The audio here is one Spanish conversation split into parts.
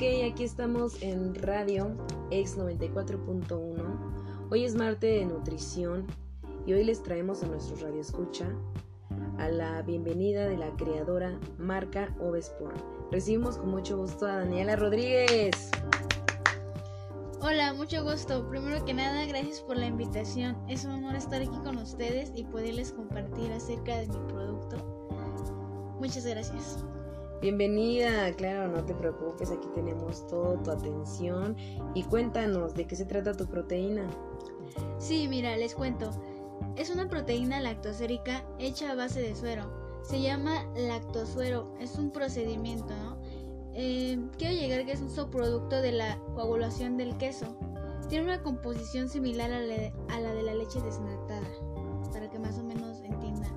Ok, aquí estamos en Radio X 94.1. Hoy es martes de nutrición y hoy les traemos a nuestro radio escucha a la bienvenida de la creadora marca Ovesport. Recibimos con mucho gusto a Daniela Rodríguez. Hola, mucho gusto. Primero que nada, gracias por la invitación. Es un honor estar aquí con ustedes y poderles compartir acerca de mi producto. Muchas gracias. Bienvenida, claro, no te preocupes, aquí tenemos toda tu atención y cuéntanos de qué se trata tu proteína. Sí, mira, les cuento. Es una proteína lactosérica hecha a base de suero. Se llama lactosuero, es un procedimiento, ¿no? Eh, quiero llegar que es un subproducto de la coagulación del queso. Tiene una composición similar a la, a la de la leche desnatada, para que más o menos entiendan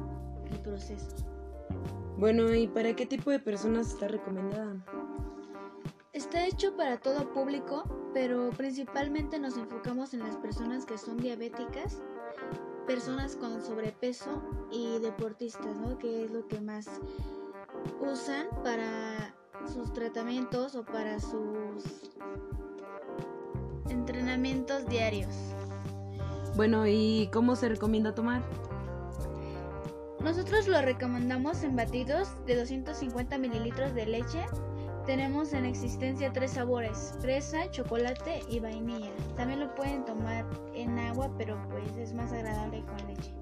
el proceso. Bueno, ¿y para qué tipo de personas está recomendada? Está hecho para todo público, pero principalmente nos enfocamos en las personas que son diabéticas, personas con sobrepeso y deportistas, ¿no? Que es lo que más usan para sus tratamientos o para sus entrenamientos diarios. Bueno, ¿y cómo se recomienda tomar? Nosotros lo recomendamos en batidos de 250 mililitros de leche. Tenemos en existencia tres sabores, fresa, chocolate y vainilla. También lo pueden tomar en agua, pero pues es más agradable con leche.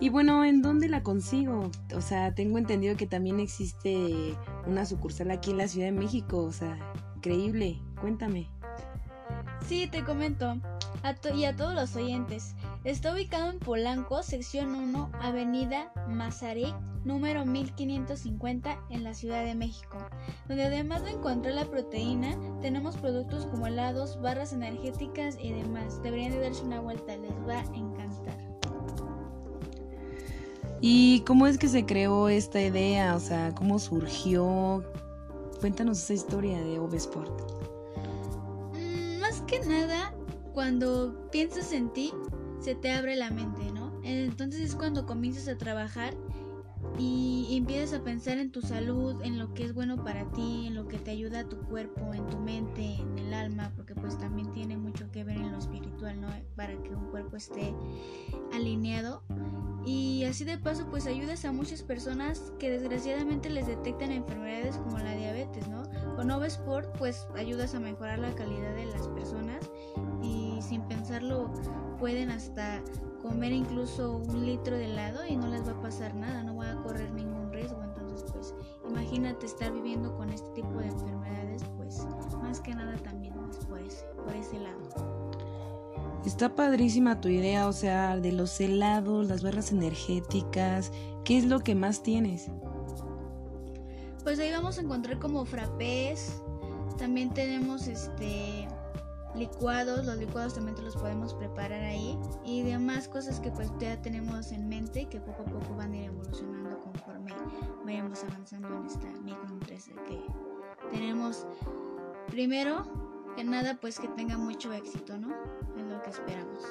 Y bueno, ¿en dónde la consigo? O sea, tengo entendido que también existe una sucursal aquí en la Ciudad de México. O sea, increíble. Cuéntame. Sí, te comento. y a todos los oyentes. Está ubicado en Polanco, sección 1, Avenida Mazarik, número 1550 en la Ciudad de México, donde además de encontrar la proteína, tenemos productos como helados, barras energéticas y demás. Deberían de darse una vuelta, les va a encantar. ¿Y cómo es que se creó esta idea? O sea, ¿cómo surgió? Cuéntanos esa historia de Ovesport. Mm, más que nada, cuando piensas en ti, se te abre la mente, ¿no? Entonces es cuando comienzas a trabajar y empiezas a pensar en tu salud, en lo que es bueno para ti, en lo que te ayuda a tu cuerpo, en tu mente, en el alma, porque pues también tiene mucho que ver en lo espiritual, ¿no? Para que un cuerpo esté alineado. Y así de paso pues ayudas a muchas personas que desgraciadamente les detectan enfermedades como la diabetes, ¿no? Con Sport pues ayudas a mejorar la calidad de las personas y sin pensarlo pueden hasta comer incluso un litro de helado y no les va a pasar nada, no va a correr ningún riesgo. Entonces, pues imagínate estar viviendo con este tipo de enfermedades, pues más que nada también es por ese, por ese lado. Está padrísima tu idea, o sea, de los helados, las barras energéticas, ¿qué es lo que más tienes? Pues ahí vamos a encontrar como frappés, también tenemos este licuados, los licuados también te los podemos preparar ahí y demás cosas que pues ya tenemos en mente que poco a poco van a ir evolucionando conforme vayamos avanzando en esta microempresa que tenemos primero que nada pues que tenga mucho éxito, ¿no? Es lo que esperamos.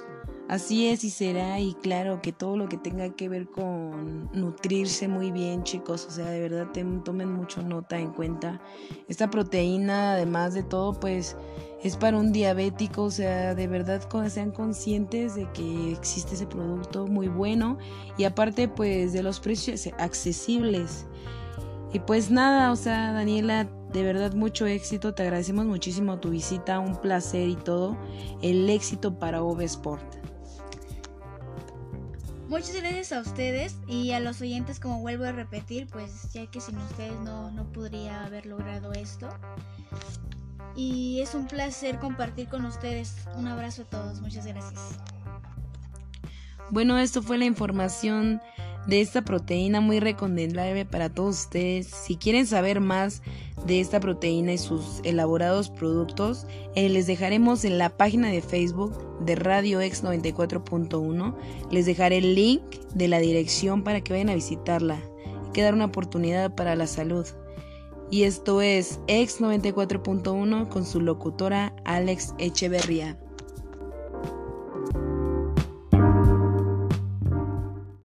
Así es y será y claro que todo lo que tenga que ver con nutrirse muy bien chicos, o sea de verdad tomen mucho nota en cuenta. Esta proteína además de todo pues es para un diabético, o sea, de verdad sean conscientes de que existe ese producto muy bueno y aparte pues de los precios accesibles. Y pues nada, o sea, Daniela, de verdad mucho éxito, te agradecemos muchísimo tu visita, un placer y todo, el éxito para Ovesport. Muchas gracias a ustedes y a los oyentes, como vuelvo a repetir, pues ya que sin ustedes no, no podría haber logrado esto y es un placer compartir con ustedes. Un abrazo a todos, muchas gracias. Bueno, esto fue la información de esta proteína muy recomendable para todos ustedes. Si quieren saber más de esta proteína y sus elaborados productos, eh, les dejaremos en la página de Facebook de Radio X 94.1. Les dejaré el link de la dirección para que vayan a visitarla y que una oportunidad para la salud y esto es X 94.1 con su locutora Alex Echeverría.